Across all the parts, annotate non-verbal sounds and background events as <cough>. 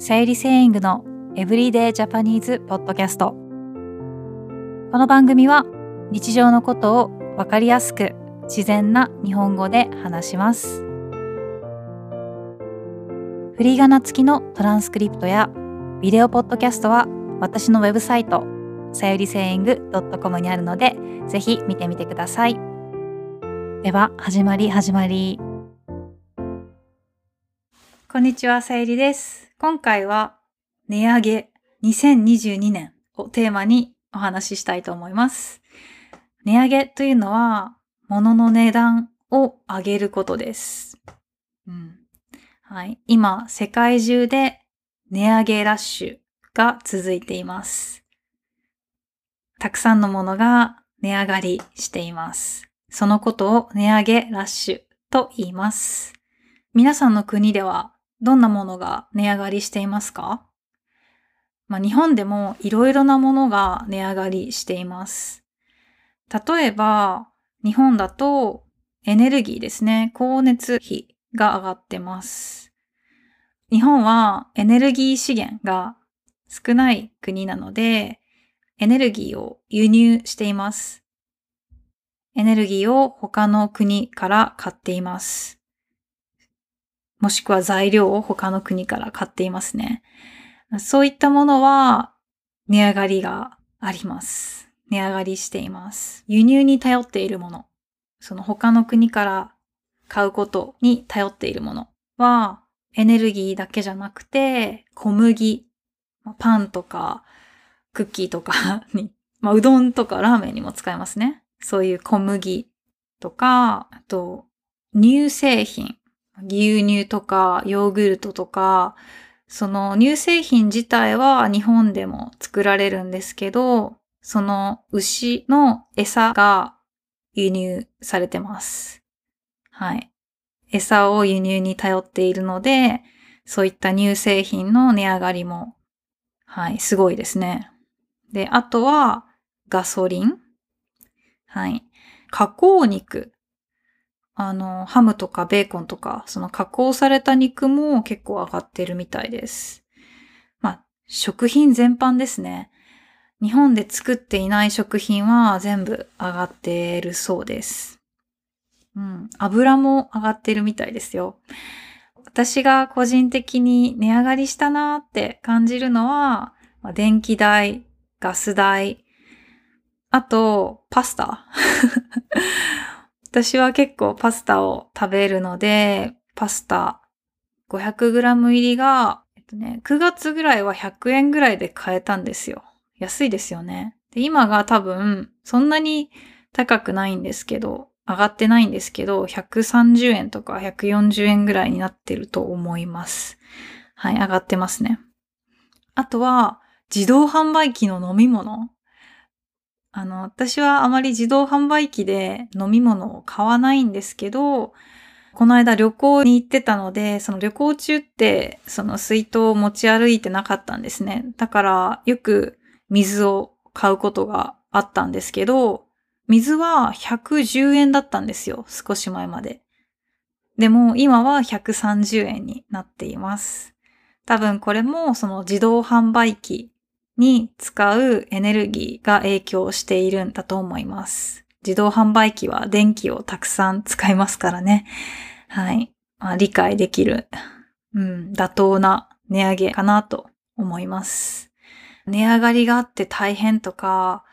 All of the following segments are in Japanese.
さゆりセイングのエブリデイジャパニーズポッドキャスト。この番組は日常のことをわかりやすく自然な日本語で話します。フリーガナ付きのトランスクリプトやビデオポッドキャストは私のウェブサイトさゆりセイング .com にあるのでぜひ見てみてください。では始まり始まり。こんにちはさゆりです。今回は値上げ2022年をテーマにお話ししたいと思います値上げというのは物の値段を上げることです。うん。はい。今、世界中で値上げラッシュが続いています。たくさんのものが値上がりしています。そのことを値上げラッシュと言います。皆さんの国ではどんなものが値上がりしていますか？まあ、日本でもいろいろなものが値上がりしています。例えば、日本だとエネルギーですね。光熱費が上がってます。日本はエネルギー資源が少ない国なので、エネルギーを輸入しています。エネルギーを他の国から買っています。もしくは材料を他の国から買っていますね。そういったものは値上がりがあります。値上がりしています。輸入に頼っているもの、その他の国から買うことに頼っているものは、エネルギーだけじゃなくて、小麦、パンとか、クッキーとか <laughs> に、まあ、うどんとかラーメンにも使えますね。そういう小麦とか、あと、乳製品、牛乳とかヨーグルトとか、その乳製品自体は日本でも作られるんですけど、その牛の餌が輸入されてます。はい。餌を輸入に頼っているので、そういった乳製品の値上がりも、はい、すごいですね。で、あとは、ガソリン。はい。加工肉。あの、ハムとかベーコンとか、その加工された肉も結構上がってるみたいです。まあ、食品全般ですね。日本で作っていない食品は全部上がってるそうです。うん。油も上がってるみたいですよ。私が個人的に値上がりしたなーって感じるのはま、電気代、ガス代、あと、パスタ。私は結構パスタを食べるので、パスタ 500g 入りが、えっとね、9月ぐらいは100円ぐらいで買えたんですよ。安いですよね。で今が多分、そんなに高くないんですけど、上がってないんですけど、130円とか140円ぐらいになってると思います。はい、上がってますね。あとは、自動販売機の飲み物。あの、私はあまり自動販売機で飲み物を買わないんですけど、この間旅行に行ってたので、その旅行中って、その水筒を持ち歩いてなかったんですね。だから、よく水を買うことがあったんですけど、水は110円だったんですよ。少し前まで。でも今は130円になっています。多分これもその自動販売機に使うエネルギーが影響しているんだと思います。自動販売機は電気をたくさん使いますからね。はい。まあ、理解できる、うん、妥当な値上げかなと思います。値上がりがあって大変とか、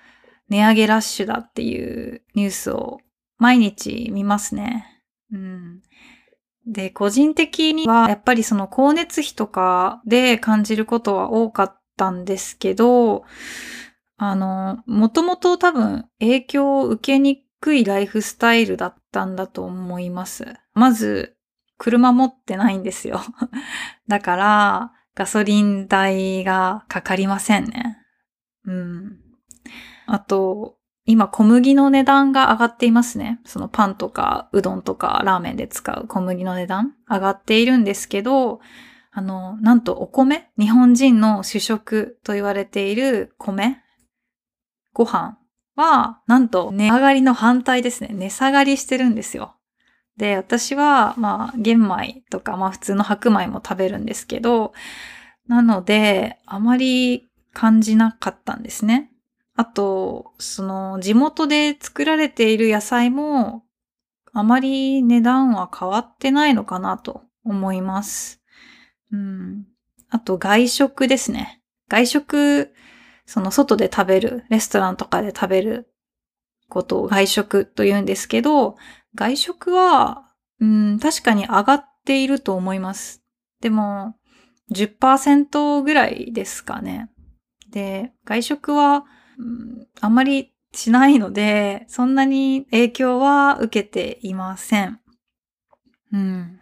値上げラッシュだっていうニュースを毎日見ますね。うん。で、個人的にはやっぱりその光熱費とかで感じることは多かったんですけど、あの、もともと多分影響を受けにくいライフスタイルだったんだと思います。まず、車持ってないんですよ。<laughs> だから、ガソリン代がかかりませんね。うん。あと、今小麦の値段が上がっていますね。そのパンとかうどんとかラーメンで使う小麦の値段上がっているんですけど、あの、なんとお米、日本人の主食と言われている米、ご飯は、なんと値上がりの反対ですね。値下がりしてるんですよ。で、私は、まあ、玄米とか、まあ普通の白米も食べるんですけど、なので、あまり感じなかったんですね。あと、その地元で作られている野菜もあまり値段は変わってないのかなと思います。あと外食ですね。外食、その外で食べる、レストランとかで食べることを外食と言うんですけど、外食は、うん、確かに上がっていると思います。でも、10%ぐらいですかね。で、外食は、うん、あんまりしないので、そんなに影響は受けていません。うん。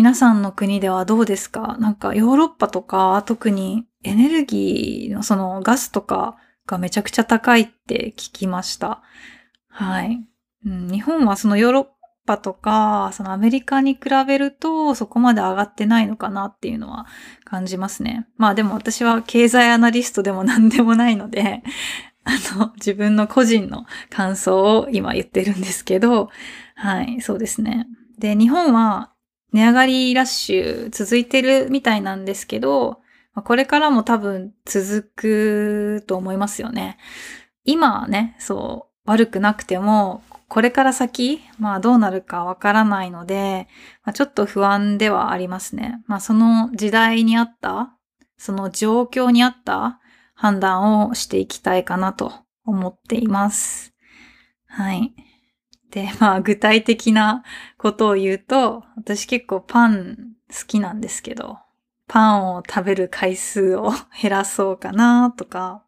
皆さんの国ではどうですか？なんかヨーロッパとか特にエネルギーのそのガスとかがめちゃくちゃ高いって聞きました。はい。うん、日本はそのヨーロッパとか、そのアメリカに比べるとそこまで上がってないのかなっていうのは感じますね。まあでも私は経済アナリストでも何でもないので、<laughs> あの、自分の個人の感想を今言ってるんですけど、はい、そうですね。で、日本は値上がりラッシュ続いてるみたいなんですけど、これからも多分続くと思いますよね。今はね、そう、悪くなくても、これから先、まあどうなるかわからないので、まあ、ちょっと不安ではありますね。まあその時代にあった、その状況にあった判断をしていきたいかなと思っています。はい。で、まあ具体的なことを言うと、私結構パン好きなんですけど、パンを食べる回数を減らそうかなとか、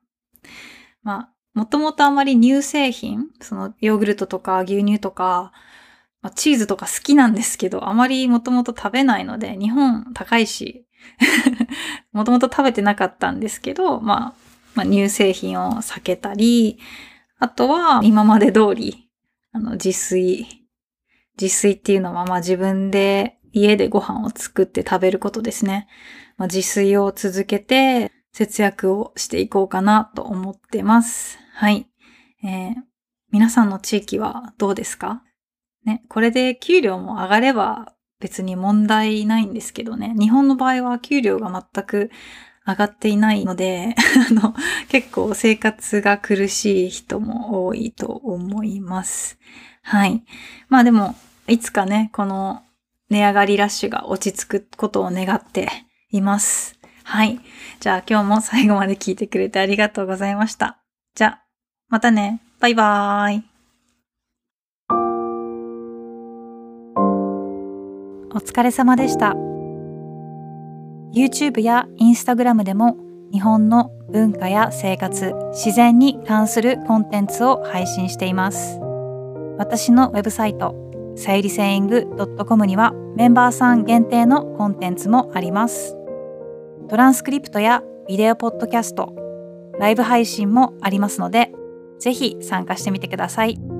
まあ、もともとあまり乳製品、そのヨーグルトとか牛乳とか、まあ、チーズとか好きなんですけど、あまりもともと食べないので、日本高いし、<laughs> もともと食べてなかったんですけど、まあ、まあ、乳製品を避けたり、あとは今まで通り、あの、自炊。自炊っていうのは、まあ自分で家でご飯を作って食べることですね。まあ、自炊を続けて節約をしていこうかなと思ってます。はい。えー、皆さんの地域はどうですか？ね、これで給料も上がれば別に問題ないんですけどね。日本の場合は給料が全く上がっていないので、<laughs> あの、結構生活が苦しい人も多いと思います。はい。まあでも、いつかね、この値上がりラッシュが落ち着くことを願っています。はい。じゃあ今日も最後まで聞いてくれてありがとうございました。じゃあ、またね。バイバーイ。お疲れ様でした。YouTube や Instagram でも日本の文化や生活、自然に関するコンテンツを配信しています。私のウェブサイト、さゆりセイング .com にはメンバーさん限定のコンテンツもあります。トランスクリプトやビデオポッドキャスト、ライブ配信もありますので、ぜひ参加してみてください。